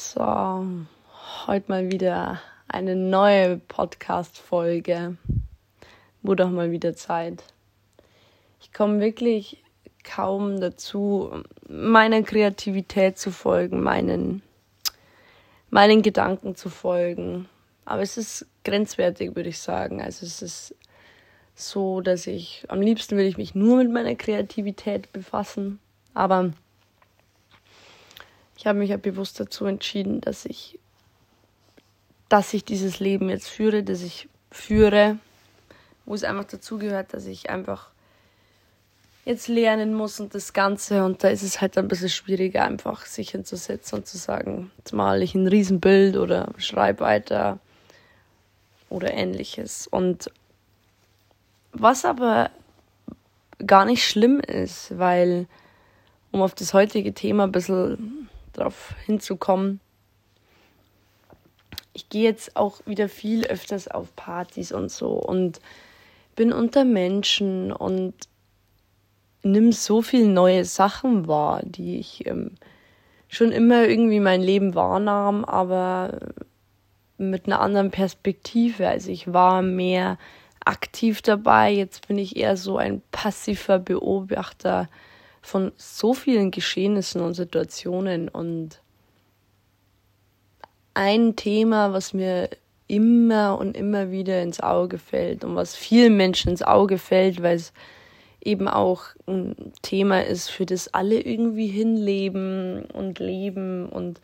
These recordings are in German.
So, heute mal wieder eine neue Podcast-Folge. Wurde auch mal wieder Zeit. Ich komme wirklich kaum dazu, meiner Kreativität zu folgen, meinen, meinen Gedanken zu folgen. Aber es ist grenzwertig, würde ich sagen. Also es ist so, dass ich am liebsten will ich mich nur mit meiner Kreativität befassen. Aber ich habe mich ja bewusst dazu entschieden, dass ich, dass ich dieses Leben jetzt führe, dass ich führe, wo es einfach dazugehört, dass ich einfach jetzt lernen muss und das Ganze. Und da ist es halt ein bisschen schwieriger, einfach sich hinzusetzen und zu sagen, jetzt male ich ein Riesenbild oder schreibe weiter oder ähnliches. Und was aber gar nicht schlimm ist, weil, um auf das heutige Thema ein bisschen darauf hinzukommen. Ich gehe jetzt auch wieder viel öfters auf Partys und so und bin unter Menschen und nimm so viele neue Sachen wahr, die ich ähm, schon immer irgendwie mein Leben wahrnahm, aber mit einer anderen Perspektive. Also ich war mehr aktiv dabei, jetzt bin ich eher so ein passiver Beobachter von so vielen Geschehnissen und Situationen. Und ein Thema, was mir immer und immer wieder ins Auge fällt und was vielen Menschen ins Auge fällt, weil es eben auch ein Thema ist, für das alle irgendwie hinleben und leben und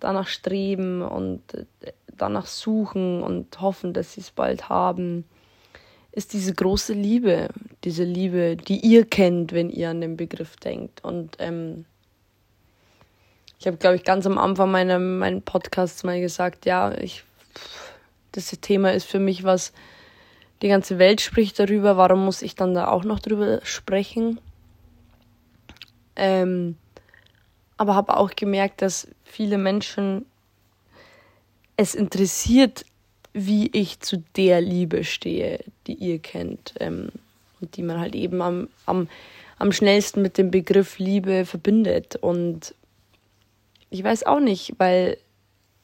danach streben und danach suchen und hoffen, dass sie es bald haben ist diese große Liebe, diese Liebe, die ihr kennt, wenn ihr an den Begriff denkt. Und ähm, ich habe, glaube ich, ganz am Anfang meiner meinen Podcasts mal gesagt, ja, ich, das Thema ist für mich was, die ganze Welt spricht darüber, warum muss ich dann da auch noch drüber sprechen? Ähm, aber habe auch gemerkt, dass viele Menschen es interessiert, wie ich zu der Liebe stehe, die ihr kennt ähm, und die man halt eben am, am, am schnellsten mit dem Begriff Liebe verbindet. Und ich weiß auch nicht, weil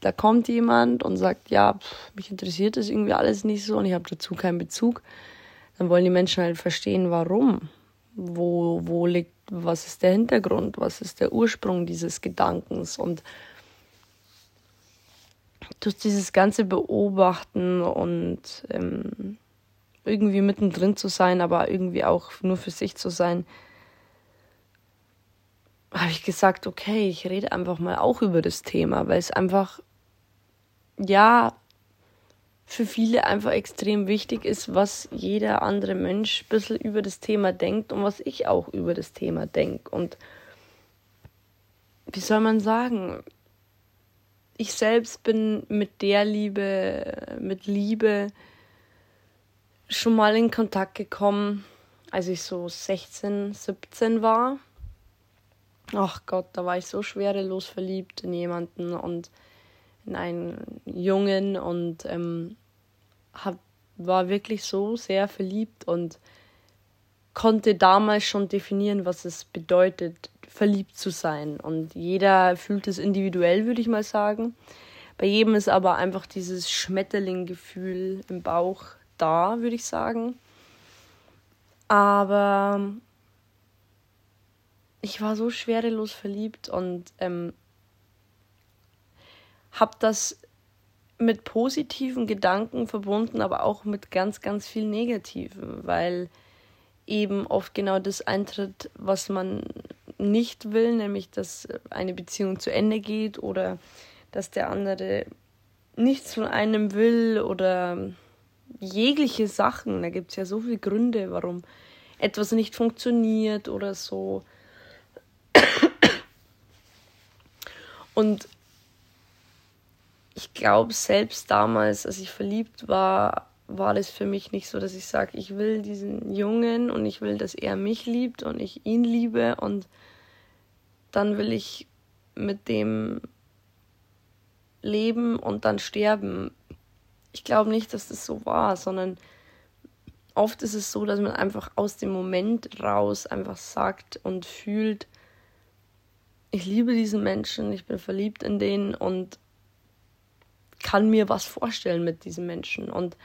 da kommt jemand und sagt, ja, pff, mich interessiert das irgendwie alles nicht so und ich habe dazu keinen Bezug. Dann wollen die Menschen halt verstehen, warum. Wo, wo liegt, was ist der Hintergrund, was ist der Ursprung dieses Gedankens und durch dieses ganze Beobachten und ähm, irgendwie mittendrin zu sein, aber irgendwie auch nur für sich zu sein, habe ich gesagt, okay, ich rede einfach mal auch über das Thema, weil es einfach, ja, für viele einfach extrem wichtig ist, was jeder andere Mensch ein bisschen über das Thema denkt und was ich auch über das Thema denke. Und wie soll man sagen, ich selbst bin mit der Liebe, mit Liebe schon mal in Kontakt gekommen, als ich so 16, 17 war. Ach Gott, da war ich so schwerelos verliebt in jemanden und in einen Jungen und ähm, hab, war wirklich so sehr verliebt und konnte damals schon definieren, was es bedeutet, verliebt zu sein. Und jeder fühlt es individuell, würde ich mal sagen. Bei jedem ist aber einfach dieses Schmetterling-Gefühl im Bauch da, würde ich sagen. Aber ich war so schwerelos verliebt und ähm, habe das mit positiven Gedanken verbunden, aber auch mit ganz, ganz viel Negativen, weil eben oft genau das eintritt, was man nicht will, nämlich dass eine Beziehung zu Ende geht oder dass der andere nichts von einem will oder jegliche Sachen. Da gibt es ja so viele Gründe, warum etwas nicht funktioniert oder so. Und ich glaube, selbst damals, als ich verliebt war, war das für mich nicht so, dass ich sage, ich will diesen Jungen und ich will, dass er mich liebt und ich ihn liebe und dann will ich mit dem leben und dann sterben. Ich glaube nicht, dass das so war, sondern oft ist es so, dass man einfach aus dem Moment raus einfach sagt und fühlt, ich liebe diesen Menschen, ich bin verliebt in den und kann mir was vorstellen mit diesen Menschen. Und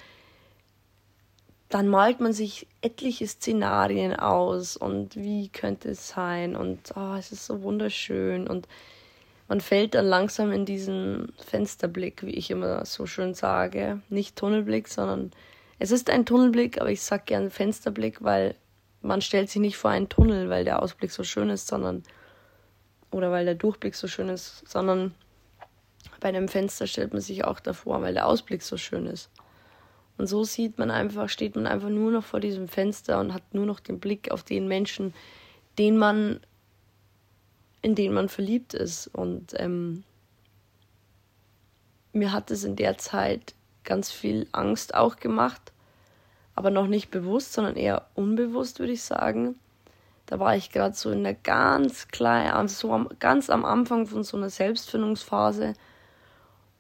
dann malt man sich etliche Szenarien aus und wie könnte es sein und oh, es ist so wunderschön und man fällt dann langsam in diesen Fensterblick, wie ich immer so schön sage. Nicht Tunnelblick, sondern es ist ein Tunnelblick, aber ich sag gern Fensterblick, weil man stellt sich nicht vor einen Tunnel, weil der Ausblick so schön ist, sondern oder weil der Durchblick so schön ist, sondern bei einem Fenster stellt man sich auch davor, weil der Ausblick so schön ist. Und so sieht man einfach, steht man einfach nur noch vor diesem Fenster und hat nur noch den Blick auf den Menschen, den man, in den man verliebt ist. Und ähm, mir hat es in der Zeit ganz viel Angst auch gemacht, aber noch nicht bewusst, sondern eher unbewusst, würde ich sagen. Da war ich gerade so in der ganz kleinen, so am, ganz am Anfang von so einer Selbstfindungsphase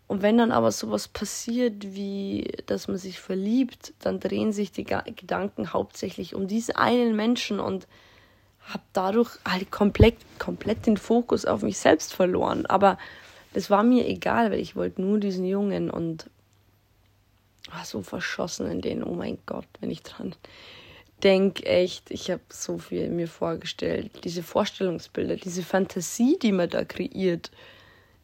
und wenn dann aber sowas passiert, wie dass man sich verliebt, dann drehen sich die Gedanken hauptsächlich um diesen einen Menschen und habe dadurch halt komplett, komplett den Fokus auf mich selbst verloren. Aber das war mir egal, weil ich wollte nur diesen Jungen und war so verschossen in den, oh mein Gott, wenn ich dran denke, echt, ich habe so viel mir vorgestellt. Diese Vorstellungsbilder, diese Fantasie, die man da kreiert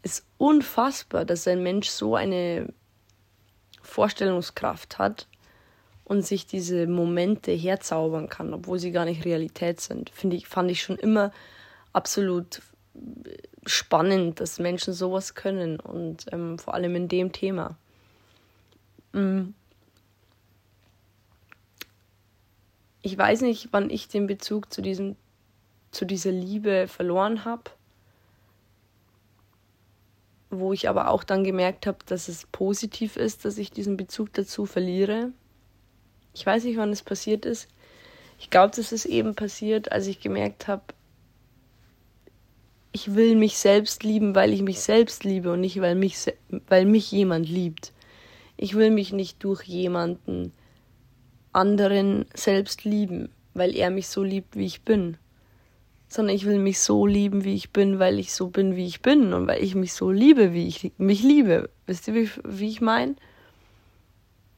ist unfassbar, dass ein Mensch so eine Vorstellungskraft hat und sich diese Momente herzaubern kann, obwohl sie gar nicht Realität sind. Finde ich, fand ich schon immer absolut spannend, dass Menschen sowas können und ähm, vor allem in dem Thema. Mhm. Ich weiß nicht, wann ich den Bezug zu diesem zu dieser Liebe verloren habe wo ich aber auch dann gemerkt habe, dass es positiv ist, dass ich diesen Bezug dazu verliere. Ich weiß nicht, wann es passiert ist. Ich glaube, dass es eben passiert, als ich gemerkt habe, ich will mich selbst lieben, weil ich mich selbst liebe und nicht, weil mich, weil mich jemand liebt. Ich will mich nicht durch jemanden anderen selbst lieben, weil er mich so liebt, wie ich bin sondern ich will mich so lieben, wie ich bin, weil ich so bin, wie ich bin und weil ich mich so liebe, wie ich mich liebe. Wisst ihr, wie, ich meine?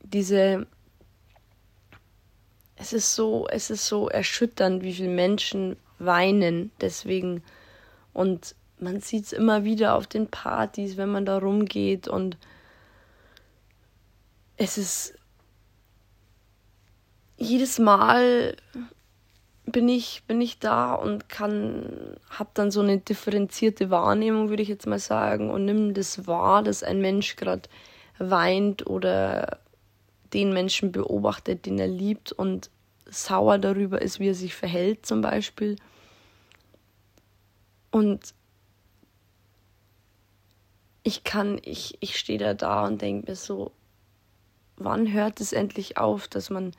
Diese es ist so, es ist so erschütternd, wie viele Menschen weinen deswegen und man sieht es immer wieder auf den Partys, wenn man da rumgeht und es ist jedes Mal bin ich, bin ich da und kann, habe dann so eine differenzierte Wahrnehmung, würde ich jetzt mal sagen, und nimm das wahr, dass ein Mensch gerade weint oder den Menschen beobachtet, den er liebt und sauer darüber ist, wie er sich verhält zum Beispiel. Und ich kann, ich, ich stehe da da und denke mir so, wann hört es endlich auf, dass man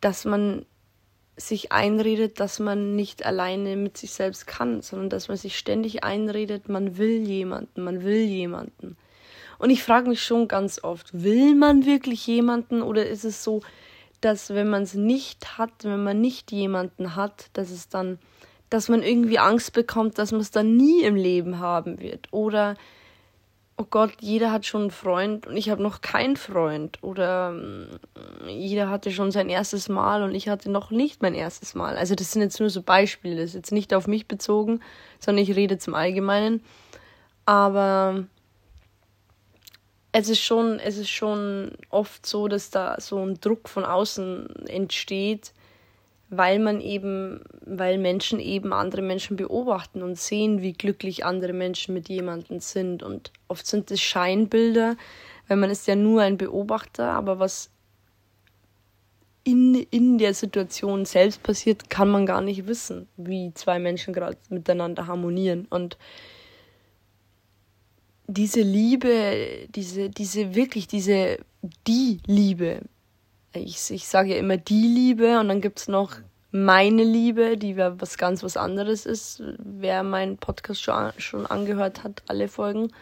dass man sich einredet, dass man nicht alleine mit sich selbst kann, sondern dass man sich ständig einredet, man will jemanden, man will jemanden. Und ich frage mich schon ganz oft, will man wirklich jemanden oder ist es so, dass wenn man es nicht hat, wenn man nicht jemanden hat, dass es dann, dass man irgendwie Angst bekommt, dass man es dann nie im Leben haben wird oder oh Gott, jeder hat schon einen Freund und ich habe noch keinen Freund. Oder mm, jeder hatte schon sein erstes Mal und ich hatte noch nicht mein erstes Mal. Also das sind jetzt nur so Beispiele, das ist jetzt nicht auf mich bezogen, sondern ich rede zum Allgemeinen. Aber es ist schon, es ist schon oft so, dass da so ein Druck von außen entsteht, weil man eben, weil Menschen eben andere Menschen beobachten und sehen, wie glücklich andere Menschen mit jemandem sind. Und oft sind es Scheinbilder, weil man ist ja nur ein Beobachter, aber was in, in der Situation selbst passiert, kann man gar nicht wissen, wie zwei Menschen gerade miteinander harmonieren. Und diese Liebe, diese, diese wirklich, diese, die Liebe, ich, ich sage ja immer die Liebe und dann gibt es noch meine Liebe, die was ganz was anderes ist. Wer meinen Podcast schon, schon angehört hat, alle Folgen.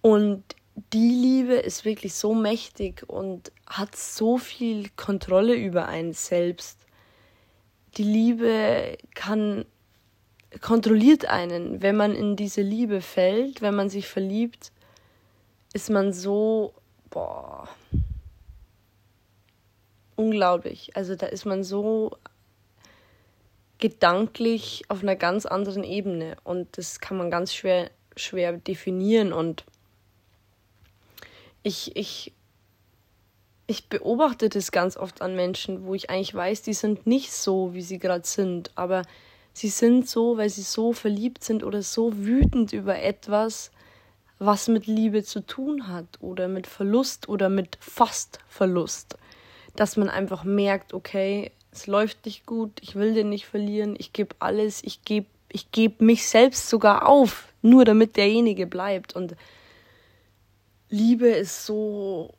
Und die Liebe ist wirklich so mächtig und hat so viel Kontrolle über einen selbst. Die Liebe kann kontrolliert einen. Wenn man in diese Liebe fällt, wenn man sich verliebt, ist man so, boah, unglaublich. Also da ist man so gedanklich auf einer ganz anderen Ebene und das kann man ganz schwer, schwer definieren und ich, ich, ich beobachte das ganz oft an Menschen, wo ich eigentlich weiß, die sind nicht so, wie sie gerade sind, aber sie sind so, weil sie so verliebt sind oder so wütend über etwas, was mit Liebe zu tun hat oder mit Verlust oder mit fast Verlust, dass man einfach merkt, okay, es läuft nicht gut, ich will den nicht verlieren, ich gebe alles, ich gebe ich geb mich selbst sogar auf, nur damit derjenige bleibt. Und Liebe ist so,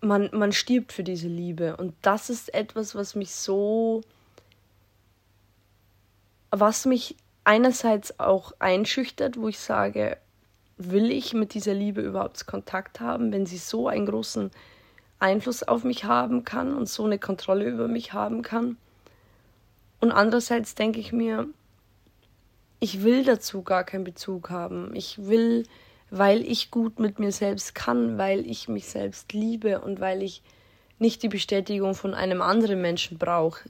man, man stirbt für diese Liebe. Und das ist etwas, was mich so, was mich einerseits auch einschüchtert, wo ich sage, will ich mit dieser Liebe überhaupt Kontakt haben, wenn sie so einen großen Einfluss auf mich haben kann und so eine Kontrolle über mich haben kann. Und andererseits denke ich mir, ich will dazu gar keinen Bezug haben. Ich will, weil ich gut mit mir selbst kann, weil ich mich selbst liebe und weil ich nicht die Bestätigung von einem anderen Menschen brauche,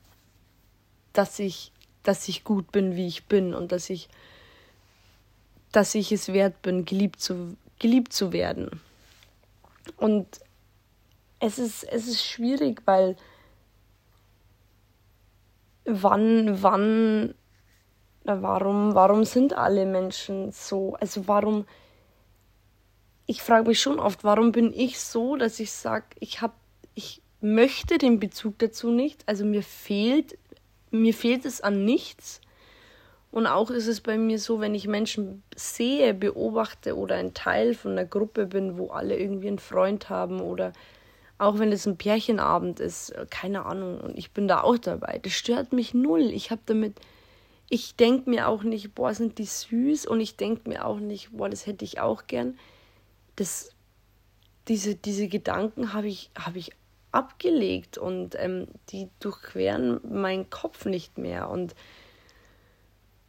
dass ich, dass ich gut bin, wie ich bin und dass ich, dass ich es wert bin, geliebt zu, geliebt zu werden. Und es ist, es ist schwierig, weil wann, wann, warum, warum sind alle Menschen so? Also warum, ich frage mich schon oft, warum bin ich so, dass ich sage, ich habe, ich möchte den Bezug dazu nicht. Also mir fehlt, mir fehlt es an nichts. Und auch ist es bei mir so, wenn ich Menschen sehe, beobachte oder ein Teil von einer Gruppe bin, wo alle irgendwie einen Freund haben oder auch wenn es ein Pärchenabend ist, äh, keine Ahnung, und ich bin da auch dabei. Das stört mich null. Ich habe damit, ich denke mir auch nicht, boah, sind die süß, und ich denke mir auch nicht, boah, das hätte ich auch gern. Das, diese, diese Gedanken habe ich, hab ich abgelegt und ähm, die durchqueren meinen Kopf nicht mehr. Und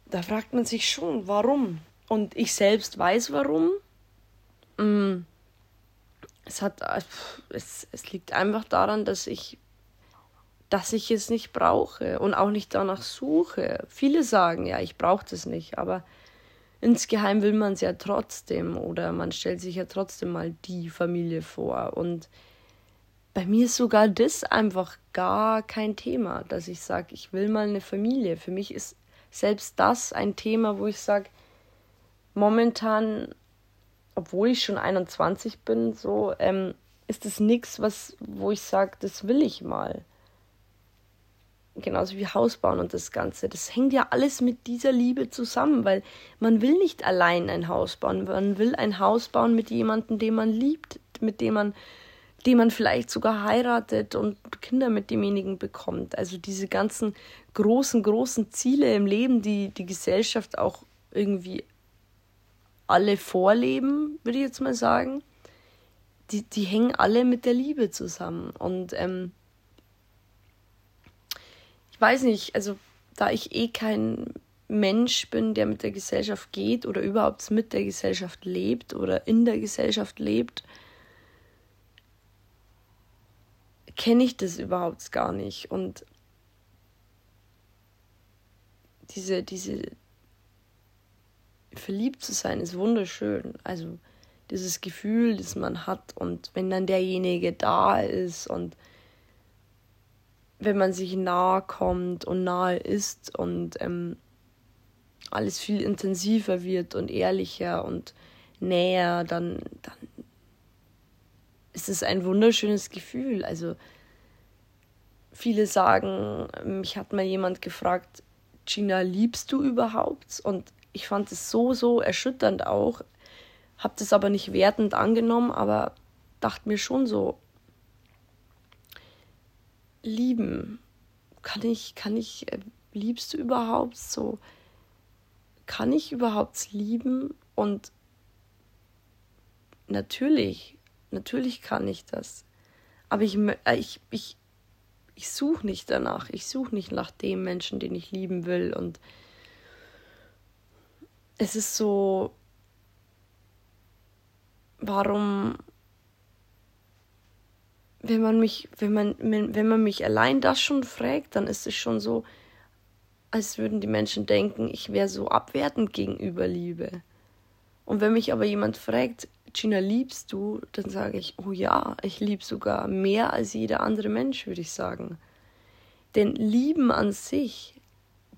da fragt man sich schon, warum? Und ich selbst weiß warum. Mm es hat äh, es, es liegt einfach daran, dass ich dass ich es nicht brauche und auch nicht danach suche. Viele sagen, ja, ich brauche das nicht, aber insgeheim will man es ja trotzdem oder man stellt sich ja trotzdem mal die Familie vor. Und bei mir ist sogar das einfach gar kein Thema, dass ich sage, ich will mal eine Familie. Für mich ist selbst das ein Thema, wo ich sage, momentan obwohl ich schon 21 bin, so, ähm, ist es nichts, was, wo ich sage, das will ich mal. Genauso wie Haus bauen und das Ganze. Das hängt ja alles mit dieser Liebe zusammen, weil man will nicht allein ein Haus bauen. Man will ein Haus bauen mit jemandem, den man liebt, mit dem man, den man vielleicht sogar heiratet und Kinder mit demjenigen bekommt. Also diese ganzen großen, großen Ziele im Leben, die die Gesellschaft auch irgendwie alle vorleben, würde ich jetzt mal sagen, die, die hängen alle mit der Liebe zusammen. Und ähm, ich weiß nicht, also da ich eh kein Mensch bin, der mit der Gesellschaft geht oder überhaupt mit der Gesellschaft lebt oder in der Gesellschaft lebt, kenne ich das überhaupt gar nicht. Und diese, diese, verliebt zu sein ist wunderschön. Also dieses Gefühl, das man hat und wenn dann derjenige da ist und wenn man sich nahe kommt und nahe ist und ähm, alles viel intensiver wird und ehrlicher und näher, dann, dann ist es ein wunderschönes Gefühl. Also viele sagen, mich hat mal jemand gefragt, Gina, liebst du überhaupt? Und ich fand es so, so erschütternd auch. Hab das aber nicht wertend angenommen, aber dachte mir schon so, lieben, kann ich, kann ich, äh, liebst du überhaupt so? Kann ich überhaupt lieben? Und natürlich, natürlich kann ich das. Aber ich, äh, ich, ich, ich suche nicht danach. Ich suche nicht nach dem Menschen, den ich lieben will. Und es ist so, warum, wenn man mich, wenn man, wenn man mich allein das schon fragt, dann ist es schon so, als würden die Menschen denken, ich wäre so abwertend gegenüber Liebe. Und wenn mich aber jemand fragt, Gina, liebst du? Dann sage ich, oh ja, ich liebe sogar mehr als jeder andere Mensch, würde ich sagen. Denn Lieben an sich,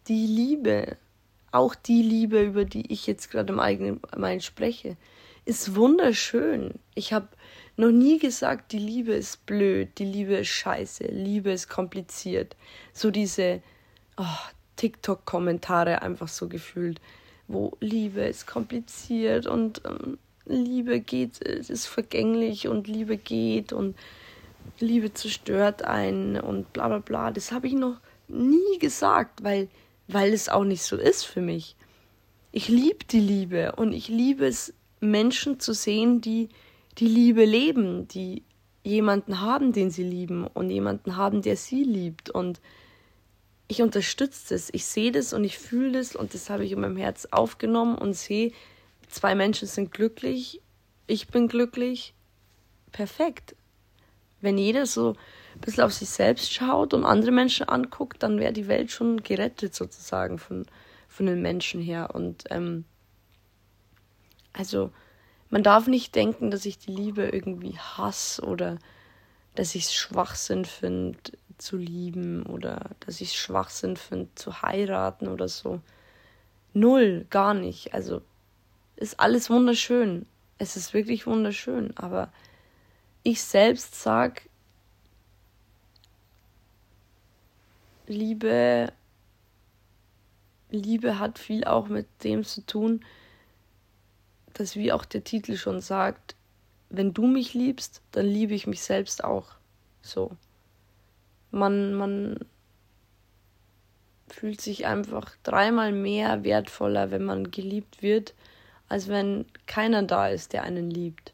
die Liebe, auch die Liebe, über die ich jetzt gerade im eigenen Mein spreche, ist wunderschön. Ich habe noch nie gesagt, die Liebe ist blöd, die Liebe ist scheiße, Liebe ist kompliziert. So diese oh, TikTok-Kommentare einfach so gefühlt, wo Liebe ist kompliziert und ähm, Liebe geht, ist vergänglich und Liebe geht und Liebe zerstört einen und bla bla bla. Das habe ich noch nie gesagt, weil weil es auch nicht so ist für mich. Ich liebe die Liebe und ich liebe es, Menschen zu sehen, die die Liebe leben, die jemanden haben, den sie lieben und jemanden haben, der sie liebt. Und ich unterstütze das, ich sehe das und ich fühle das und das habe ich in meinem Herz aufgenommen und sehe, zwei Menschen sind glücklich, ich bin glücklich, perfekt. Wenn jeder so bisschen auf sich selbst schaut und andere Menschen anguckt, dann wäre die Welt schon gerettet sozusagen von, von den Menschen her. Und ähm, also man darf nicht denken, dass ich die Liebe irgendwie hasse oder dass ich es Schwachsinn finde zu lieben oder dass ich es Schwachsinn finde zu heiraten oder so. Null, gar nicht. Also ist alles wunderschön. Es ist wirklich wunderschön, aber ich selbst sag, Liebe, Liebe hat viel auch mit dem zu tun, dass wie auch der Titel schon sagt, wenn du mich liebst, dann liebe ich mich selbst auch. So. Man, man fühlt sich einfach dreimal mehr wertvoller, wenn man geliebt wird, als wenn keiner da ist, der einen liebt.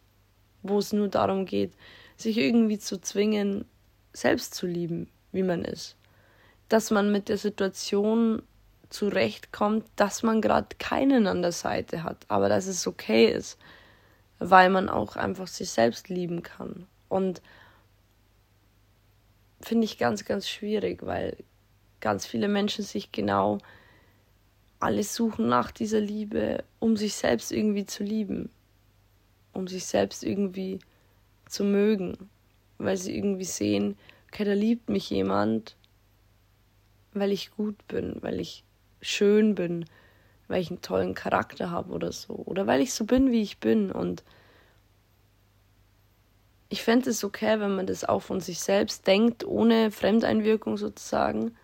Wo es nur darum geht, sich irgendwie zu zwingen, selbst zu lieben, wie man ist dass man mit der Situation zurechtkommt, dass man gerade keinen an der Seite hat, aber dass es okay ist, weil man auch einfach sich selbst lieben kann. Und finde ich ganz, ganz schwierig, weil ganz viele Menschen sich genau alles suchen nach dieser Liebe, um sich selbst irgendwie zu lieben, um sich selbst irgendwie zu mögen, weil sie irgendwie sehen, okay, da liebt mich jemand weil ich gut bin, weil ich schön bin, weil ich einen tollen Charakter habe oder so. Oder weil ich so bin, wie ich bin. Und ich fände es okay, wenn man das auch von sich selbst denkt, ohne Fremdeinwirkung sozusagen.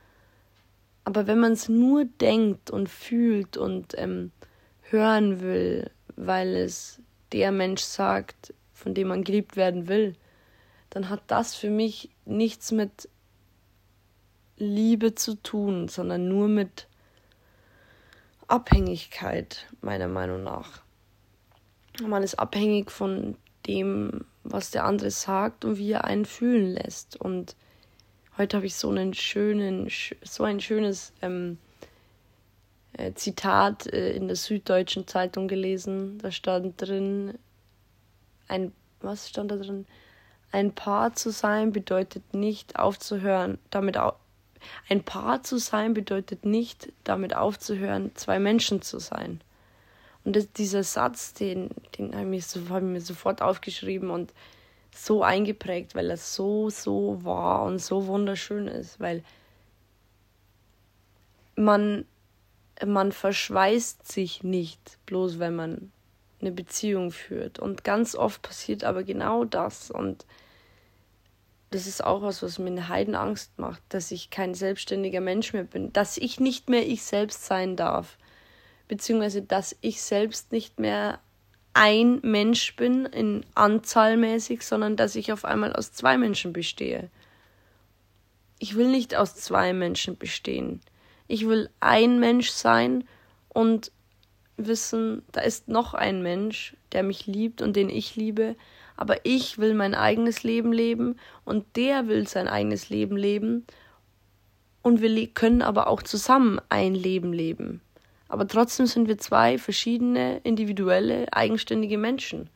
Aber wenn man es nur denkt und fühlt und ähm, hören will, weil es der Mensch sagt, von dem man geliebt werden will, dann hat das für mich nichts mit Liebe zu tun, sondern nur mit Abhängigkeit, meiner Meinung nach. Man ist abhängig von dem, was der andere sagt und wie er einen fühlen lässt. Und heute habe ich so einen schönen, so ein schönes ähm, äh, Zitat äh, in der Süddeutschen Zeitung gelesen. Da stand drin, ein, was stand da drin? Ein Paar zu sein bedeutet nicht aufzuhören, damit ein Paar zu sein bedeutet nicht, damit aufzuhören, zwei Menschen zu sein. Und das, dieser Satz, den, den habe ich, mir so, hab ich mir sofort aufgeschrieben und so eingeprägt, weil er so, so wahr und so wunderschön ist, weil man, man verschweißt sich nicht, bloß wenn man eine Beziehung führt. Und ganz oft passiert aber genau das. Und das ist auch was, was mir eine Heidenangst macht, dass ich kein selbstständiger Mensch mehr bin, dass ich nicht mehr ich selbst sein darf, beziehungsweise dass ich selbst nicht mehr ein Mensch bin in Anzahlmäßig, sondern dass ich auf einmal aus zwei Menschen bestehe. Ich will nicht aus zwei Menschen bestehen. Ich will ein Mensch sein und wissen, da ist noch ein Mensch, der mich liebt und den ich liebe, aber ich will mein eigenes Leben leben und der will sein eigenes Leben leben und wir können aber auch zusammen ein Leben leben. Aber trotzdem sind wir zwei verschiedene, individuelle, eigenständige Menschen.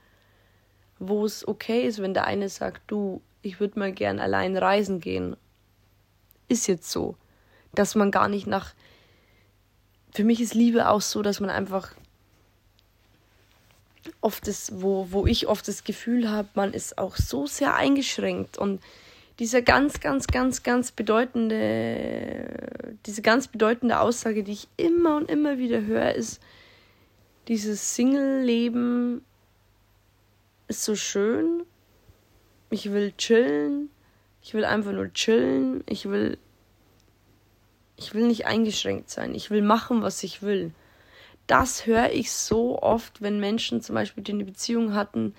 Wo es okay ist, wenn der eine sagt, du, ich würde mal gern allein reisen gehen. Ist jetzt so. Dass man gar nicht nach. Für mich ist Liebe auch so, dass man einfach oft das, wo, wo ich oft das Gefühl habe, man ist auch so sehr eingeschränkt und dieser ganz, ganz, ganz, ganz bedeutende, diese ganz bedeutende Aussage, die ich immer und immer wieder höre, ist, dieses Single-Leben ist so schön. Ich will chillen. Ich will einfach nur chillen. Ich will, ich will nicht eingeschränkt sein. Ich will machen, was ich will. Das höre ich so oft, wenn Menschen zum Beispiel, die eine Beziehung hatten,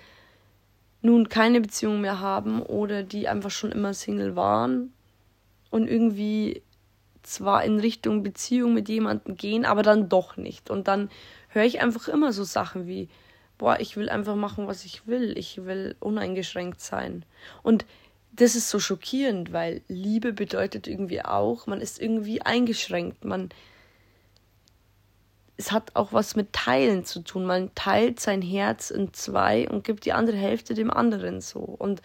nun keine Beziehung mehr haben oder die einfach schon immer Single waren und irgendwie zwar in Richtung Beziehung mit jemandem gehen, aber dann doch nicht. Und dann höre ich einfach immer so Sachen wie, boah, ich will einfach machen, was ich will. Ich will uneingeschränkt sein. Und das ist so schockierend, weil Liebe bedeutet irgendwie auch, man ist irgendwie eingeschränkt. Man es hat auch was mit Teilen zu tun. Man teilt sein Herz in zwei und gibt die andere Hälfte dem anderen so. Und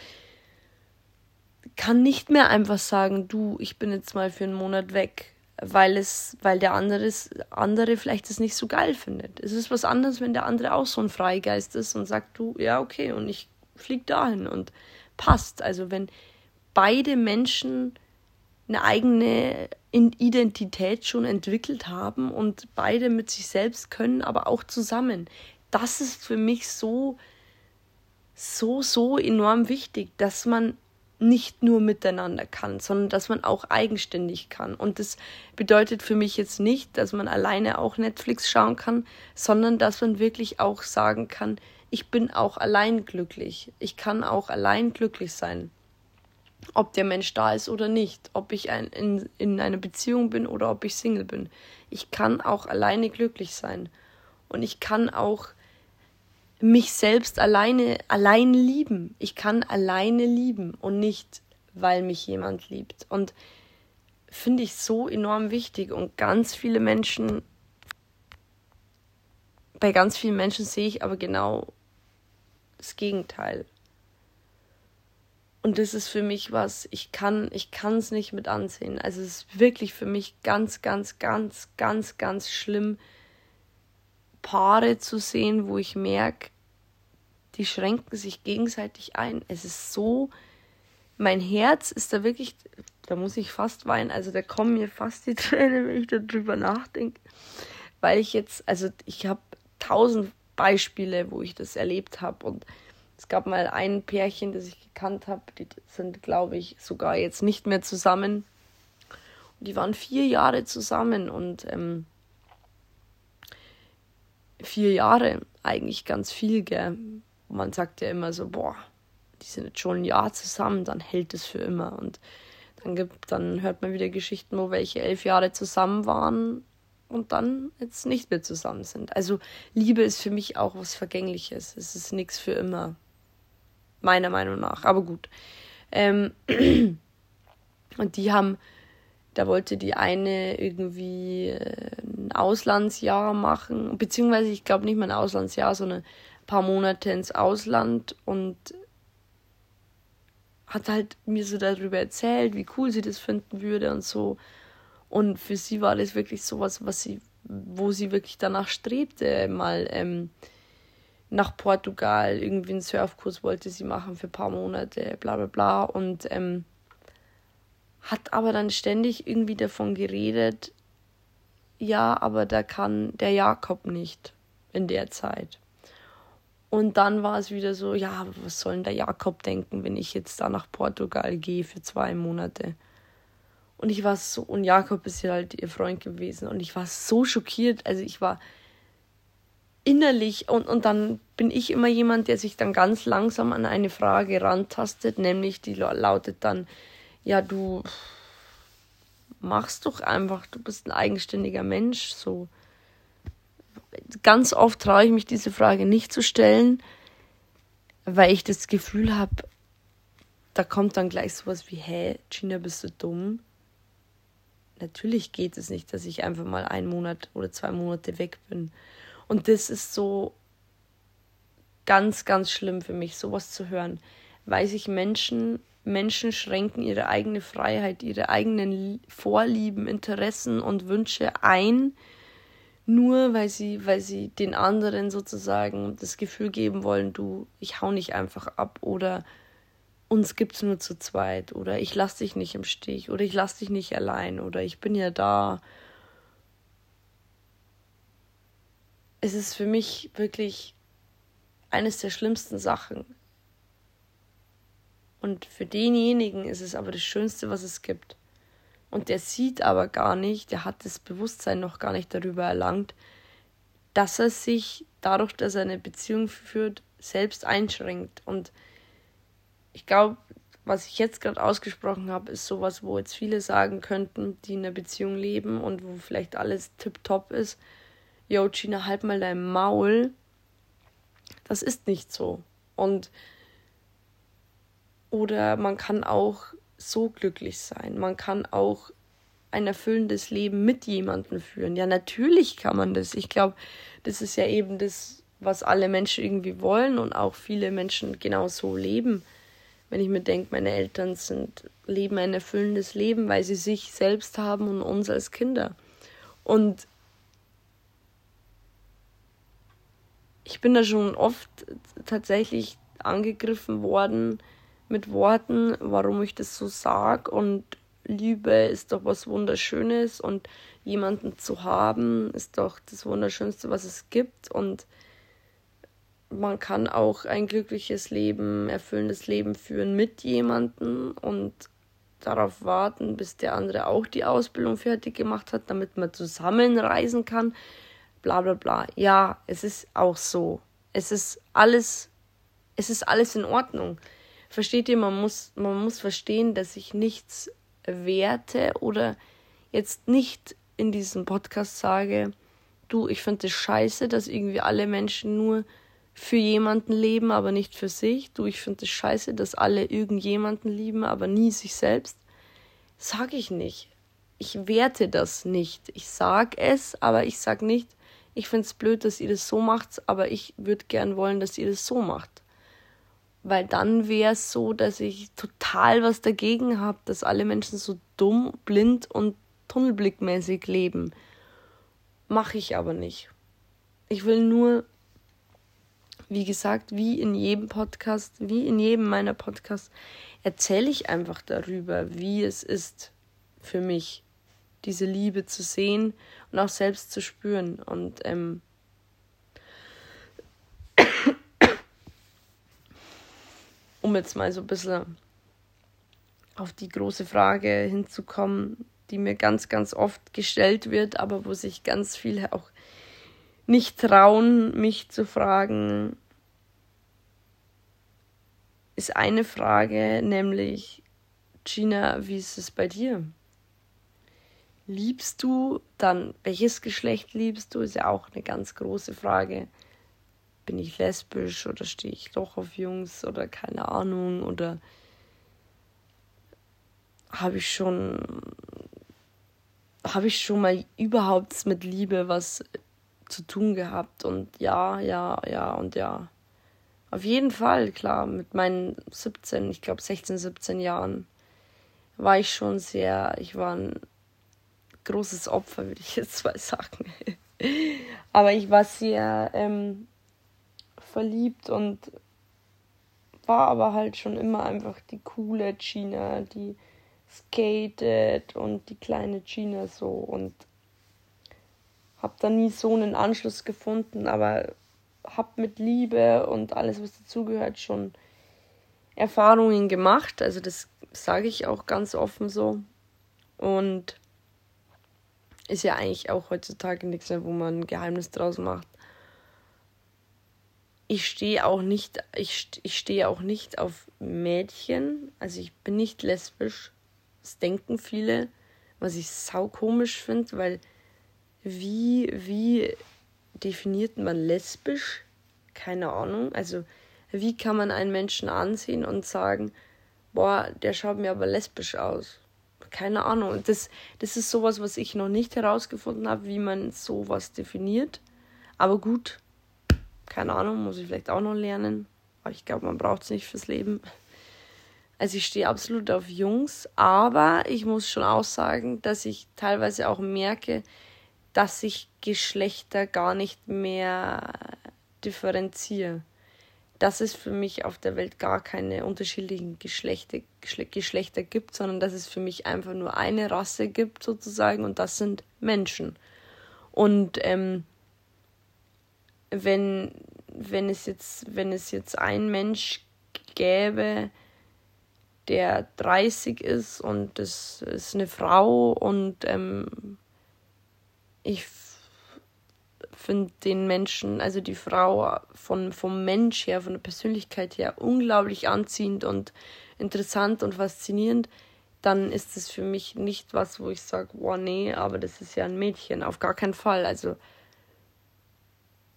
kann nicht mehr einfach sagen, du, ich bin jetzt mal für einen Monat weg, weil es, weil der andere, andere vielleicht es nicht so geil findet. Es ist was anderes, wenn der andere auch so ein Freigeist ist und sagt, du, ja, okay, und ich flieg dahin und passt. Also wenn beide Menschen eine eigene Identität schon entwickelt haben und beide mit sich selbst können, aber auch zusammen. Das ist für mich so, so, so enorm wichtig, dass man nicht nur miteinander kann, sondern dass man auch eigenständig kann. Und das bedeutet für mich jetzt nicht, dass man alleine auch Netflix schauen kann, sondern dass man wirklich auch sagen kann, ich bin auch allein glücklich. Ich kann auch allein glücklich sein ob der Mensch da ist oder nicht, ob ich ein, in, in einer Beziehung bin oder ob ich Single bin. Ich kann auch alleine glücklich sein. Und ich kann auch mich selbst alleine, allein lieben. Ich kann alleine lieben und nicht, weil mich jemand liebt. Und finde ich so enorm wichtig. Und ganz viele Menschen, bei ganz vielen Menschen sehe ich aber genau das Gegenteil. Und das ist für mich was, ich kann, ich es nicht mit ansehen. Also es ist wirklich für mich ganz, ganz, ganz, ganz, ganz schlimm, Paare zu sehen, wo ich merke, die schränken sich gegenseitig ein. Es ist so, mein Herz ist da wirklich, da muss ich fast weinen. Also da kommen mir fast die Tränen, wenn ich darüber nachdenke. Weil ich jetzt, also ich habe tausend Beispiele, wo ich das erlebt habe und es gab mal ein Pärchen, das ich gekannt habe, die sind, glaube ich, sogar jetzt nicht mehr zusammen. Und die waren vier Jahre zusammen und ähm, vier Jahre eigentlich ganz viel, gell. man sagt ja immer so, boah, die sind jetzt schon ein Jahr zusammen, dann hält es für immer. Und dann gibt, dann hört man wieder Geschichten, wo welche elf Jahre zusammen waren und dann jetzt nicht mehr zusammen sind. Also Liebe ist für mich auch was Vergängliches. Es ist nichts für immer meiner Meinung nach. Aber gut. Ähm, und die haben, da wollte die eine irgendwie äh, ein Auslandsjahr machen, beziehungsweise ich glaube nicht mal ein Auslandsjahr, sondern ein paar Monate ins Ausland und hat halt mir so darüber erzählt, wie cool sie das finden würde und so. Und für sie war das wirklich sowas, was sie, wo sie wirklich danach strebte, mal ähm, nach Portugal, irgendwie einen Surfkurs wollte sie machen für ein paar Monate, bla bla bla. Und ähm, hat aber dann ständig irgendwie davon geredet, ja, aber da kann der Jakob nicht in der Zeit. Und dann war es wieder so, ja, was soll denn der Jakob denken, wenn ich jetzt da nach Portugal gehe für zwei Monate? Und ich war so, und Jakob ist ja halt ihr Freund gewesen. Und ich war so schockiert. Also ich war innerlich und, und dann bin ich immer jemand, der sich dann ganz langsam an eine Frage rantastet, nämlich die lautet dann, ja, du machst doch einfach, du bist ein eigenständiger Mensch, so. Ganz oft traue ich mich diese Frage nicht zu stellen, weil ich das Gefühl habe, da kommt dann gleich sowas wie, hä, Gina, bist du dumm? natürlich geht es nicht, dass ich einfach mal einen Monat oder zwei Monate weg bin. Und das ist so ganz, ganz schlimm für mich, sowas zu hören, weil sich Menschen, Menschen schränken ihre eigene Freiheit, ihre eigenen Vorlieben, Interessen und Wünsche ein, nur weil sie, weil sie den anderen sozusagen das Gefühl geben wollen, du, ich hau nicht einfach ab oder uns gibt's nur zu zweit oder ich lass dich nicht im Stich oder ich lass dich nicht allein oder ich bin ja da. Es ist für mich wirklich eines der schlimmsten Sachen. Und für denjenigen ist es aber das Schönste, was es gibt. Und der sieht aber gar nicht, der hat das Bewusstsein noch gar nicht darüber erlangt, dass er sich dadurch, dass er eine Beziehung führt, selbst einschränkt. Und ich glaube, was ich jetzt gerade ausgesprochen habe, ist sowas, wo jetzt viele sagen könnten, die in einer Beziehung leben und wo vielleicht alles tipptopp ist. Yo, Gina, halt mal dein Maul. Das ist nicht so. Und oder man kann auch so glücklich sein. Man kann auch ein erfüllendes Leben mit jemandem führen. Ja, natürlich kann man das. Ich glaube, das ist ja eben das, was alle Menschen irgendwie wollen und auch viele Menschen genau so leben. Wenn ich mir denke, meine Eltern sind, leben ein erfüllendes Leben, weil sie sich selbst haben und uns als Kinder. Und ich bin da schon oft tatsächlich angegriffen worden, mit Worten, warum ich das so sage. Und Liebe ist doch was Wunderschönes und jemanden zu haben ist doch das Wunderschönste, was es gibt. Und man kann auch ein glückliches Leben, erfüllendes Leben führen mit jemandem und darauf warten, bis der andere auch die Ausbildung fertig gemacht hat, damit man zusammen reisen kann. Bla bla bla. Ja, es ist auch so. Es ist alles, es ist alles in Ordnung. Versteht ihr, man muss, man muss verstehen, dass ich nichts werte oder jetzt nicht in diesem Podcast sage, du, ich finde es scheiße, dass irgendwie alle Menschen nur für jemanden leben, aber nicht für sich. Du, ich finde es scheiße, dass alle irgendjemanden lieben, aber nie sich selbst. Sag ich nicht. Ich werte das nicht. Ich sag es, aber ich sag nicht, ich finde es blöd, dass ihr das so macht, aber ich würde gern wollen, dass ihr das so macht weil dann wäre es so, dass ich total was dagegen habe, dass alle Menschen so dumm, blind und tunnelblickmäßig leben. Mache ich aber nicht. Ich will nur, wie gesagt, wie in jedem Podcast, wie in jedem meiner Podcasts, erzähle ich einfach darüber, wie es ist für mich, diese Liebe zu sehen und auch selbst zu spüren. Und ähm, um jetzt mal so ein bisschen auf die große Frage hinzukommen, die mir ganz, ganz oft gestellt wird, aber wo sich ganz viele auch nicht trauen, mich zu fragen, ist eine Frage, nämlich, Gina, wie ist es bei dir? Liebst du dann, welches Geschlecht liebst du, ist ja auch eine ganz große Frage. Bin ich lesbisch oder stehe ich doch auf Jungs oder keine Ahnung? Oder habe ich schon habe ich schon mal überhaupt mit Liebe was zu tun gehabt? Und ja, ja, ja und ja. Auf jeden Fall, klar, mit meinen 17, ich glaube 16, 17 Jahren war ich schon sehr, ich war ein großes Opfer, würde ich jetzt mal sagen. Aber ich war sehr ähm, verliebt und war aber halt schon immer einfach die coole Gina, die skatet und die kleine Gina so und hab da nie so einen Anschluss gefunden, aber hab mit Liebe und alles, was dazugehört, schon Erfahrungen gemacht. Also das sage ich auch ganz offen so. Und ist ja eigentlich auch heutzutage nichts mehr, wo man ein Geheimnis draus macht ich stehe auch nicht, ich, ich stehe auch nicht auf Mädchen. Also ich bin nicht lesbisch. Das denken viele, was ich sau komisch finde, weil wie, wie definiert man lesbisch? Keine Ahnung. Also wie kann man einen Menschen ansehen und sagen, boah, der schaut mir aber lesbisch aus? Keine Ahnung. Das, das ist sowas, was ich noch nicht herausgefunden habe, wie man sowas definiert. Aber gut, keine Ahnung, muss ich vielleicht auch noch lernen. Aber ich glaube, man braucht es nicht fürs Leben. Also ich stehe absolut auf Jungs, aber ich muss schon auch sagen, dass ich teilweise auch merke, dass ich Geschlechter gar nicht mehr differenziere. Dass es für mich auf der Welt gar keine unterschiedlichen Geschlechter, Geschlechter gibt, sondern dass es für mich einfach nur eine Rasse gibt, sozusagen, und das sind Menschen. Und ähm, wenn, wenn es jetzt, wenn es jetzt ein Mensch gäbe, der 30 ist und das ist eine Frau und ähm, ich finde den Menschen, also die Frau von, vom Mensch her, von der Persönlichkeit her unglaublich anziehend und interessant und faszinierend, dann ist es für mich nicht was, wo ich sage, boah, nee, aber das ist ja ein Mädchen, auf gar keinen Fall. Also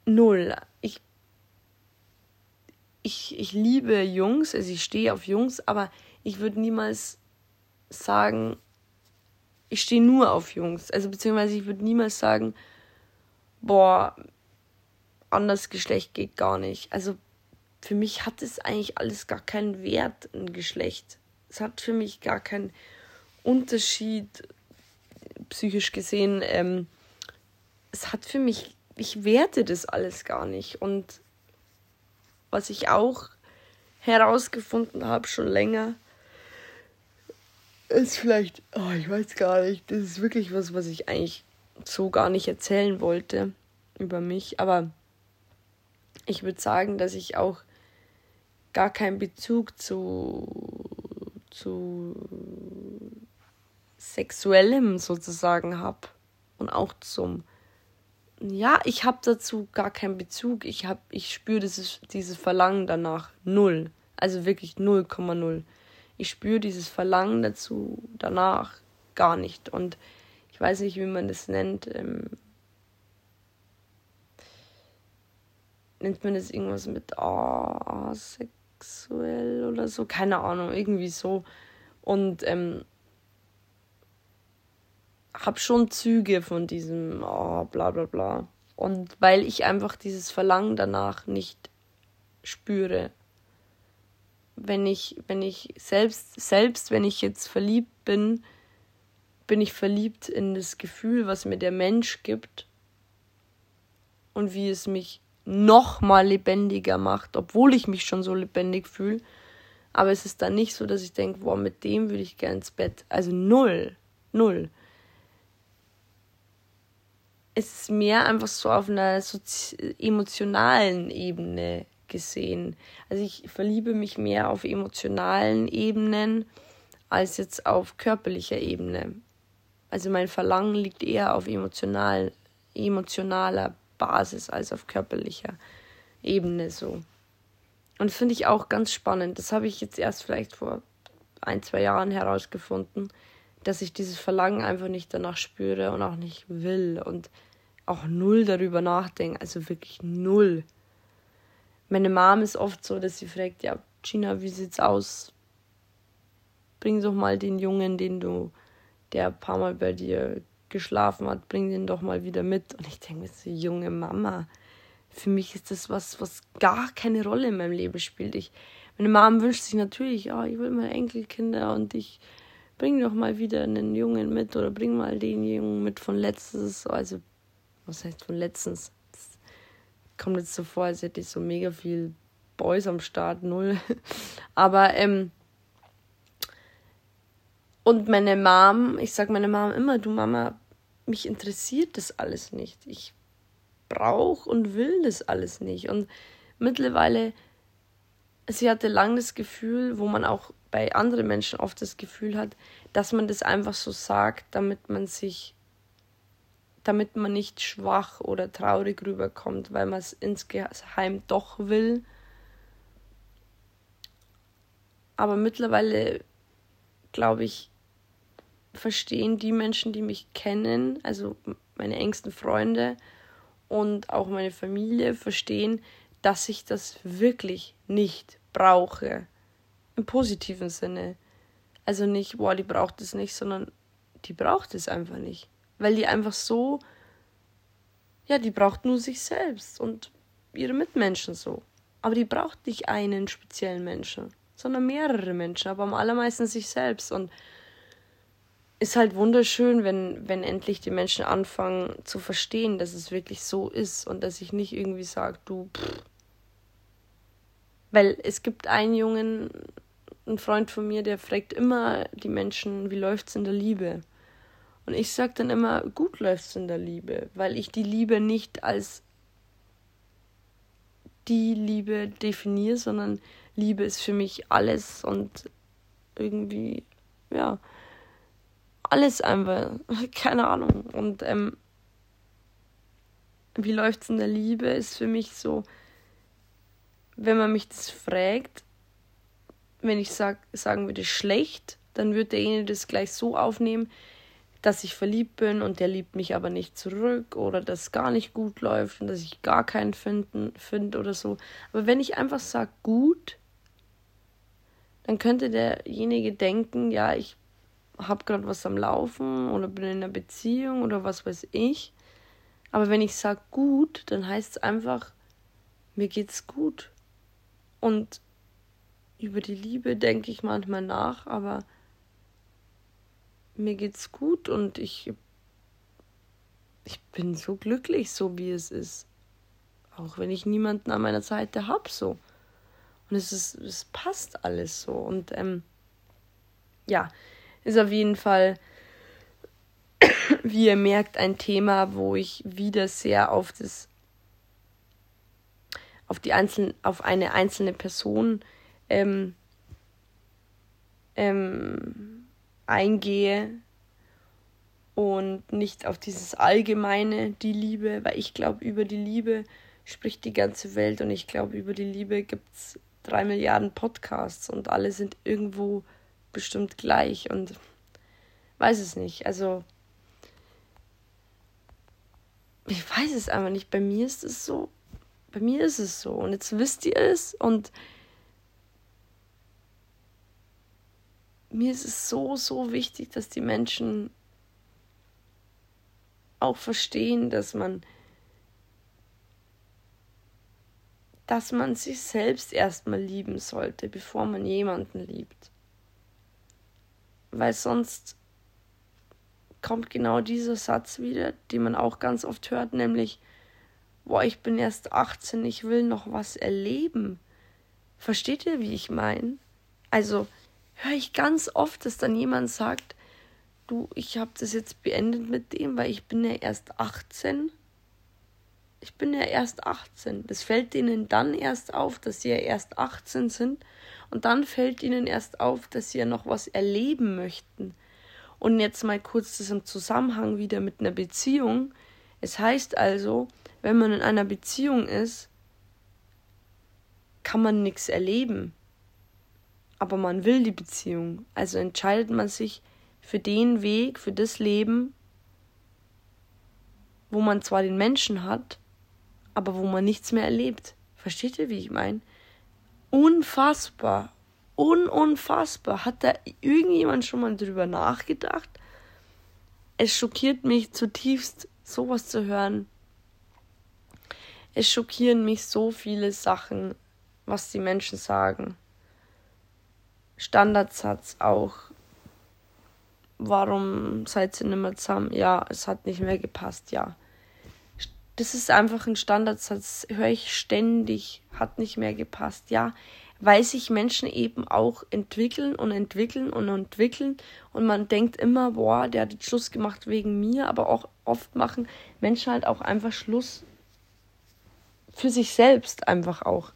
null. Ich, ich, ich liebe Jungs, also ich stehe auf Jungs, aber ich würde niemals sagen, ich stehe nur auf Jungs. Also beziehungsweise ich würde niemals sagen, boah, anders Geschlecht geht gar nicht. Also für mich hat es eigentlich alles gar keinen Wert, ein Geschlecht. Es hat für mich gar keinen Unterschied, psychisch gesehen. Ähm, es hat für mich, ich werte das alles gar nicht. Und was ich auch herausgefunden habe, schon länger, ist vielleicht, oh, ich weiß gar nicht, das ist wirklich was, was ich eigentlich so gar nicht erzählen wollte über mich, aber ich würde sagen, dass ich auch gar keinen Bezug zu, zu sexuellem sozusagen habe und auch zum ja, ich habe dazu gar keinen Bezug. Ich ich spüre dieses dieses Verlangen danach null, also wirklich 0,0 ich spüre dieses Verlangen dazu danach gar nicht. Und ich weiß nicht, wie man das nennt. Ähm, nennt man das irgendwas mit asexuell oder so? Keine Ahnung, irgendwie so. Und ähm, habe schon Züge von diesem oh, bla bla bla. Und weil ich einfach dieses Verlangen danach nicht spüre wenn ich, wenn ich selbst, selbst wenn ich jetzt verliebt bin, bin ich verliebt in das Gefühl, was mir der Mensch gibt und wie es mich noch mal lebendiger macht, obwohl ich mich schon so lebendig fühle. Aber es ist dann nicht so, dass ich denke, boah, mit dem würde ich gerne ins Bett. Also null, null. Es ist mehr einfach so auf einer emotionalen Ebene gesehen. Also ich verliebe mich mehr auf emotionalen Ebenen als jetzt auf körperlicher Ebene. Also mein Verlangen liegt eher auf emotional, emotionaler Basis als auf körperlicher Ebene so. Und finde ich auch ganz spannend. Das habe ich jetzt erst vielleicht vor ein, zwei Jahren herausgefunden, dass ich dieses Verlangen einfach nicht danach spüre und auch nicht will und auch null darüber nachdenke. Also wirklich null. Meine Mom ist oft so, dass sie fragt, ja, Gina, wie sieht's aus? Bring doch mal den Jungen, den du, der ein paar Mal bei dir geschlafen hat, bring den doch mal wieder mit. Und ich denke mir so, junge Mama, für mich ist das was, was gar keine Rolle in meinem Leben spielt. Ich, meine Mom wünscht sich natürlich, ja, ich will mal Enkelkinder und ich bring doch mal wieder einen Jungen mit oder bring mal den Jungen mit von letztes, also was heißt von letztens? kommt jetzt so vor, als hätte ich so mega viel Boys am Start, null. Aber, ähm, und meine Mom, ich sag meine Mom immer, du Mama, mich interessiert das alles nicht. Ich brauche und will das alles nicht. Und mittlerweile, sie hatte lang das Gefühl, wo man auch bei anderen Menschen oft das Gefühl hat, dass man das einfach so sagt, damit man sich damit man nicht schwach oder traurig rüberkommt, weil man es insgeheim doch will. Aber mittlerweile, glaube ich, verstehen die Menschen, die mich kennen, also meine engsten Freunde und auch meine Familie, verstehen, dass ich das wirklich nicht brauche. Im positiven Sinne. Also nicht, boah, die braucht es nicht, sondern die braucht es einfach nicht. Weil die einfach so, ja, die braucht nur sich selbst und ihre Mitmenschen so. Aber die braucht nicht einen speziellen Menschen, sondern mehrere Menschen, aber am allermeisten sich selbst. Und ist halt wunderschön, wenn, wenn endlich die Menschen anfangen zu verstehen, dass es wirklich so ist und dass ich nicht irgendwie sage, du, pff. Weil es gibt einen Jungen, ein Freund von mir, der fragt immer die Menschen, wie läuft's in der Liebe? Und ich sage dann immer, gut läuft's in der Liebe, weil ich die Liebe nicht als die Liebe definiere, sondern Liebe ist für mich alles und irgendwie, ja, alles einfach. Keine Ahnung. Und ähm, wie läuft's in der Liebe, ist für mich so, wenn man mich das fragt, wenn ich sag, sagen würde schlecht, dann würde derjenige das gleich so aufnehmen, dass ich verliebt bin und der liebt mich aber nicht zurück oder dass es gar nicht gut läuft und dass ich gar keinen finden finde oder so. Aber wenn ich einfach sage gut, dann könnte derjenige denken, ja, ich habe gerade was am Laufen oder bin in einer Beziehung oder was weiß ich. Aber wenn ich sage gut, dann heißt es einfach, mir geht's gut. Und über die Liebe denke ich manchmal nach, aber mir geht's gut und ich, ich bin so glücklich, so wie es ist. Auch wenn ich niemanden an meiner Seite habe, so. Und es ist, es passt alles so. Und ähm, ja, ist auf jeden Fall, wie ihr merkt, ein Thema, wo ich wieder sehr auf das, auf die einzelne, auf eine einzelne Person ähm, ähm, eingehe und nicht auf dieses Allgemeine, die Liebe, weil ich glaube, über die Liebe spricht die ganze Welt und ich glaube, über die Liebe gibt es drei Milliarden Podcasts und alle sind irgendwo bestimmt gleich und weiß es nicht. Also ich weiß es einfach nicht. Bei mir ist es so. Bei mir ist es so. Und jetzt wisst ihr es und mir ist es so, so wichtig, dass die Menschen auch verstehen, dass man, dass man sich selbst erstmal lieben sollte, bevor man jemanden liebt. Weil sonst kommt genau dieser Satz wieder, den man auch ganz oft hört, nämlich, boah, ich bin erst 18, ich will noch was erleben. Versteht ihr, wie ich meine? Also, höre ich ganz oft, dass dann jemand sagt, du, ich habe das jetzt beendet mit dem, weil ich bin ja erst 18. Ich bin ja erst 18. Das fällt ihnen dann erst auf, dass sie ja erst 18 sind. Und dann fällt ihnen erst auf, dass sie ja noch was erleben möchten. Und jetzt mal kurz das im Zusammenhang wieder mit einer Beziehung. Es heißt also, wenn man in einer Beziehung ist, kann man nichts erleben aber man will die Beziehung. Also entscheidet man sich für den Weg, für das Leben, wo man zwar den Menschen hat, aber wo man nichts mehr erlebt. Versteht ihr, wie ich meine? Unfassbar. Un unfassbar. Hat da irgendjemand schon mal drüber nachgedacht? Es schockiert mich zutiefst, sowas zu hören. Es schockieren mich so viele Sachen, was die Menschen sagen. Standardsatz auch. Warum seid ihr nicht mehr zusammen? Ja, es hat nicht mehr gepasst, ja. Das ist einfach ein Standardsatz, höre ich ständig, hat nicht mehr gepasst, ja. Weil sich Menschen eben auch entwickeln und entwickeln und entwickeln und man denkt immer, boah, der hat Schluss gemacht wegen mir, aber auch oft machen Menschen halt auch einfach Schluss für sich selbst einfach auch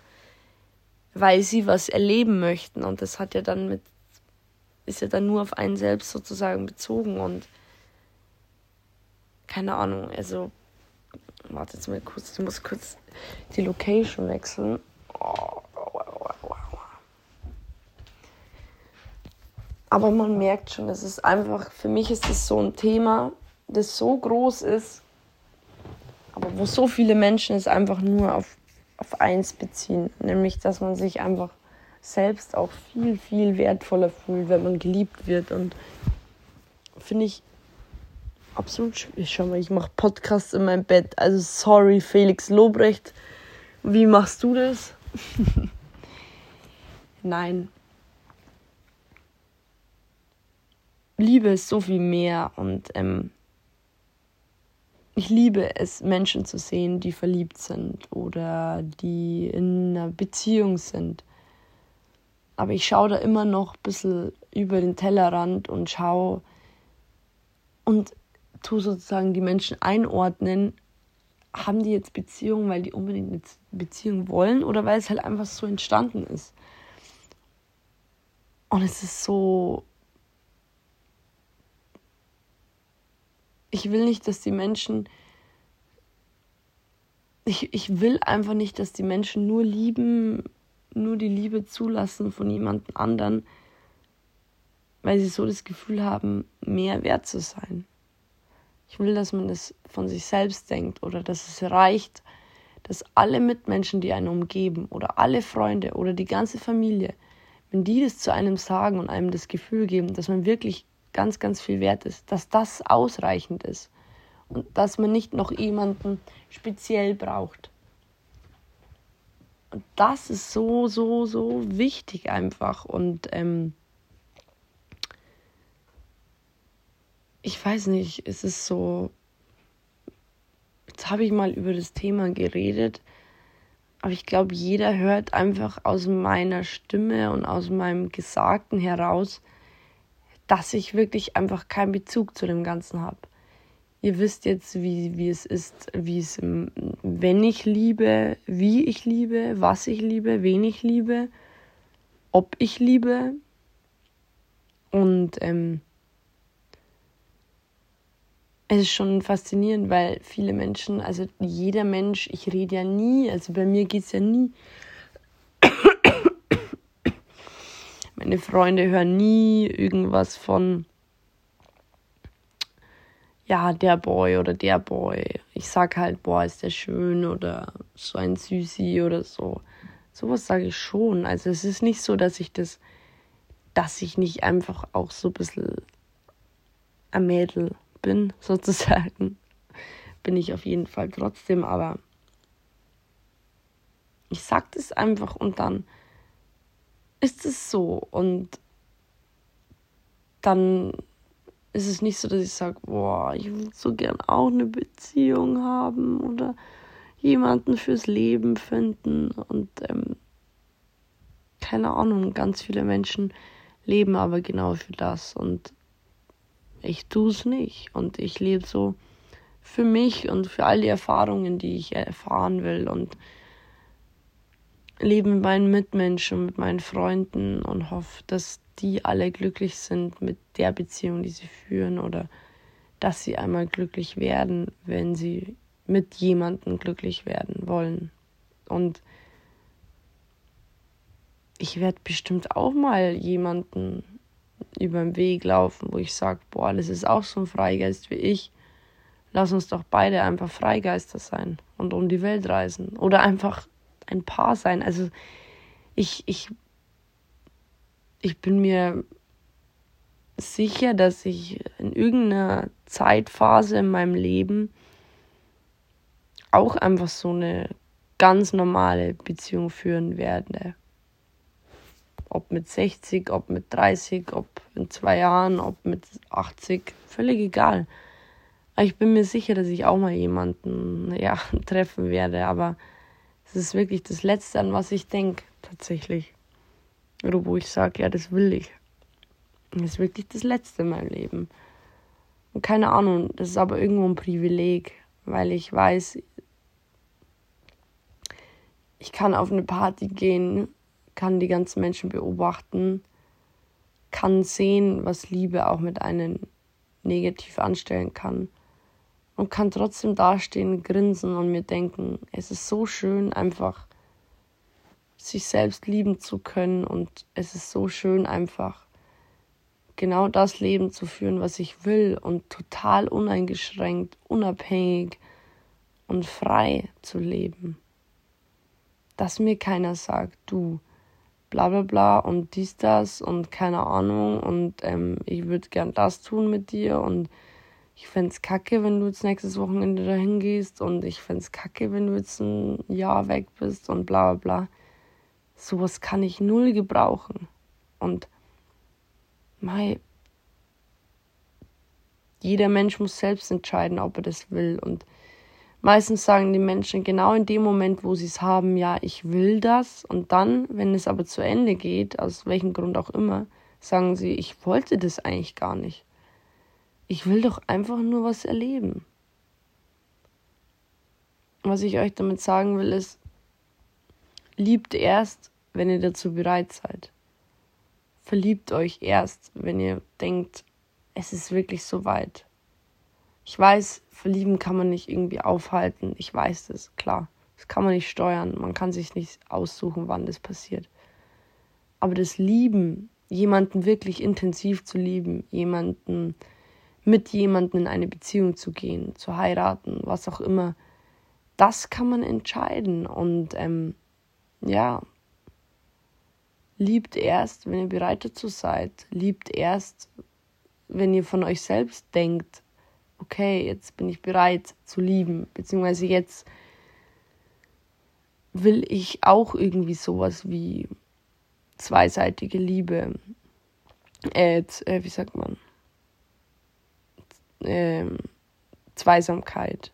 weil sie was erleben möchten. Und das hat ja dann mit, ist ja dann nur auf einen selbst sozusagen bezogen und keine Ahnung, also, warte jetzt mal kurz, ich muss kurz die Location wechseln. Aber man merkt schon, es ist einfach, für mich ist es so ein Thema, das so groß ist, aber wo so viele Menschen es einfach nur auf auf eins beziehen, nämlich dass man sich einfach selbst auch viel, viel wertvoller fühlt, wenn man geliebt wird. Und finde ich absolut schwierig. Schau mal, ich mache Podcasts in meinem Bett. Also sorry, Felix Lobrecht. Wie machst du das? Nein. Liebe ist so viel mehr und ähm, ich liebe es, Menschen zu sehen, die verliebt sind oder die in einer Beziehung sind. Aber ich schaue da immer noch ein bisschen über den Tellerrand und schaue und tue sozusagen die Menschen einordnen. Haben die jetzt Beziehungen, weil die unbedingt eine Beziehung wollen oder weil es halt einfach so entstanden ist? Und es ist so ich will nicht, dass die Menschen. Ich, ich will einfach nicht, dass die Menschen nur lieben, nur die Liebe zulassen von jemand anderen, weil sie so das Gefühl haben, mehr wert zu sein. Ich will, dass man das von sich selbst denkt oder dass es reicht, dass alle Mitmenschen, die einen umgeben oder alle Freunde oder die ganze Familie, wenn die das zu einem sagen und einem das Gefühl geben, dass man wirklich ganz, ganz viel wert ist, dass das ausreichend ist und dass man nicht noch jemanden speziell braucht. Und das ist so, so, so wichtig einfach. Und ähm, ich weiß nicht, es ist so, jetzt habe ich mal über das Thema geredet, aber ich glaube, jeder hört einfach aus meiner Stimme und aus meinem Gesagten heraus, dass ich wirklich einfach keinen Bezug zu dem Ganzen habe. Ihr wisst jetzt, wie, wie es ist, wie es, wenn ich liebe, wie ich liebe, was ich liebe, wen ich liebe, ob ich liebe. Und ähm, es ist schon faszinierend, weil viele Menschen, also jeder Mensch, ich rede ja nie, also bei mir geht es ja nie Meine Freunde hören nie irgendwas von, ja, der Boy oder der Boy. Ich sag halt, boah, ist der schön oder so ein Süßi oder so. Sowas sage ich schon. Also es ist nicht so, dass ich das, dass ich nicht einfach auch so ein bisschen ein Mädel bin, sozusagen. Bin ich auf jeden Fall trotzdem, aber ich sag das einfach und dann ist es so. Und dann ist es nicht so, dass ich sage, boah, ich würde so gern auch eine Beziehung haben oder jemanden fürs Leben finden. Und ähm, keine Ahnung, ganz viele Menschen leben aber genau für das. Und ich tue es nicht. Und ich lebe so für mich und für all die Erfahrungen, die ich erfahren will. Und lebe mit meinen Mitmenschen, mit meinen Freunden und hoffe, dass die alle glücklich sind mit der Beziehung, die sie führen oder dass sie einmal glücklich werden, wenn sie mit jemandem glücklich werden wollen. Und ich werde bestimmt auch mal jemanden über den Weg laufen, wo ich sage, boah, das ist auch so ein Freigeist wie ich. Lass uns doch beide einfach Freigeister sein und um die Welt reisen. Oder einfach ein Paar sein. Also ich, ich, ich bin mir sicher, dass ich in irgendeiner Zeitphase in meinem Leben auch einfach so eine ganz normale Beziehung führen werde. Ob mit 60, ob mit 30, ob in zwei Jahren, ob mit 80, völlig egal. Ich bin mir sicher, dass ich auch mal jemanden ja, treffen werde, aber das ist wirklich das Letzte, an was ich denke, tatsächlich. Oder wo ich sage, ja, das will ich. Das ist wirklich das Letzte in meinem Leben. Und keine Ahnung, das ist aber irgendwo ein Privileg, weil ich weiß, ich kann auf eine Party gehen, kann die ganzen Menschen beobachten, kann sehen, was Liebe auch mit einem negativ anstellen kann und kann trotzdem dastehen, grinsen und mir denken, es ist so schön, einfach sich selbst lieben zu können und es ist so schön, einfach genau das Leben zu führen, was ich will und total uneingeschränkt, unabhängig und frei zu leben. Dass mir keiner sagt, du, bla bla bla und dies, das und keine Ahnung und ähm, ich würde gern das tun mit dir und ich fände es kacke, wenn du jetzt nächstes Wochenende dahin gehst und ich fände es kacke, wenn du jetzt ein Jahr weg bist und bla bla bla. Sowas kann ich null gebrauchen. Und mei, jeder Mensch muss selbst entscheiden, ob er das will. Und meistens sagen die Menschen genau in dem Moment, wo sie es haben, ja, ich will das. Und dann, wenn es aber zu Ende geht, aus welchem Grund auch immer, sagen sie, ich wollte das eigentlich gar nicht. Ich will doch einfach nur was erleben. Was ich euch damit sagen will, ist, liebt erst, wenn ihr dazu bereit seid. Verliebt euch erst, wenn ihr denkt, es ist wirklich so weit. Ich weiß, verlieben kann man nicht irgendwie aufhalten. Ich weiß das, klar. Das kann man nicht steuern. Man kann sich nicht aussuchen, wann das passiert. Aber das Lieben, jemanden wirklich intensiv zu lieben, jemanden mit jemandem in eine Beziehung zu gehen, zu heiraten, was auch immer, das kann man entscheiden. Und ähm, ja, liebt erst, wenn ihr bereit dazu seid. Liebt erst, wenn ihr von euch selbst denkt, okay, jetzt bin ich bereit zu lieben, beziehungsweise jetzt will ich auch irgendwie sowas wie zweiseitige Liebe, äh, wie sagt man, äh, Zweisamkeit.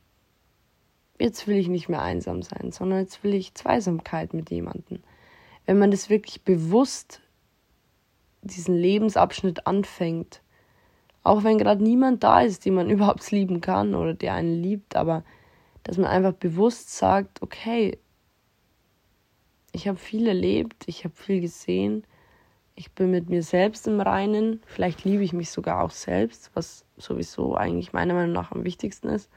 Jetzt will ich nicht mehr einsam sein, sondern jetzt will ich Zweisamkeit mit jemandem. Wenn man das wirklich bewusst diesen Lebensabschnitt anfängt, auch wenn gerade niemand da ist, den man überhaupt lieben kann oder der einen liebt, aber dass man einfach bewusst sagt, okay, ich habe viel erlebt, ich habe viel gesehen, ich bin mit mir selbst im Reinen, vielleicht liebe ich mich sogar auch selbst, was sowieso eigentlich meiner Meinung nach am wichtigsten ist.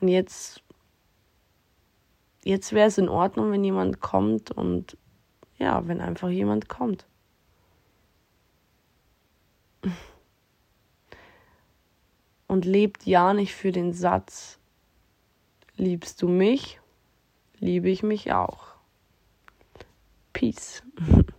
Und jetzt, jetzt wäre es in Ordnung, wenn jemand kommt und ja, wenn einfach jemand kommt. und lebt ja nicht für den Satz, liebst du mich, liebe ich mich auch. Peace.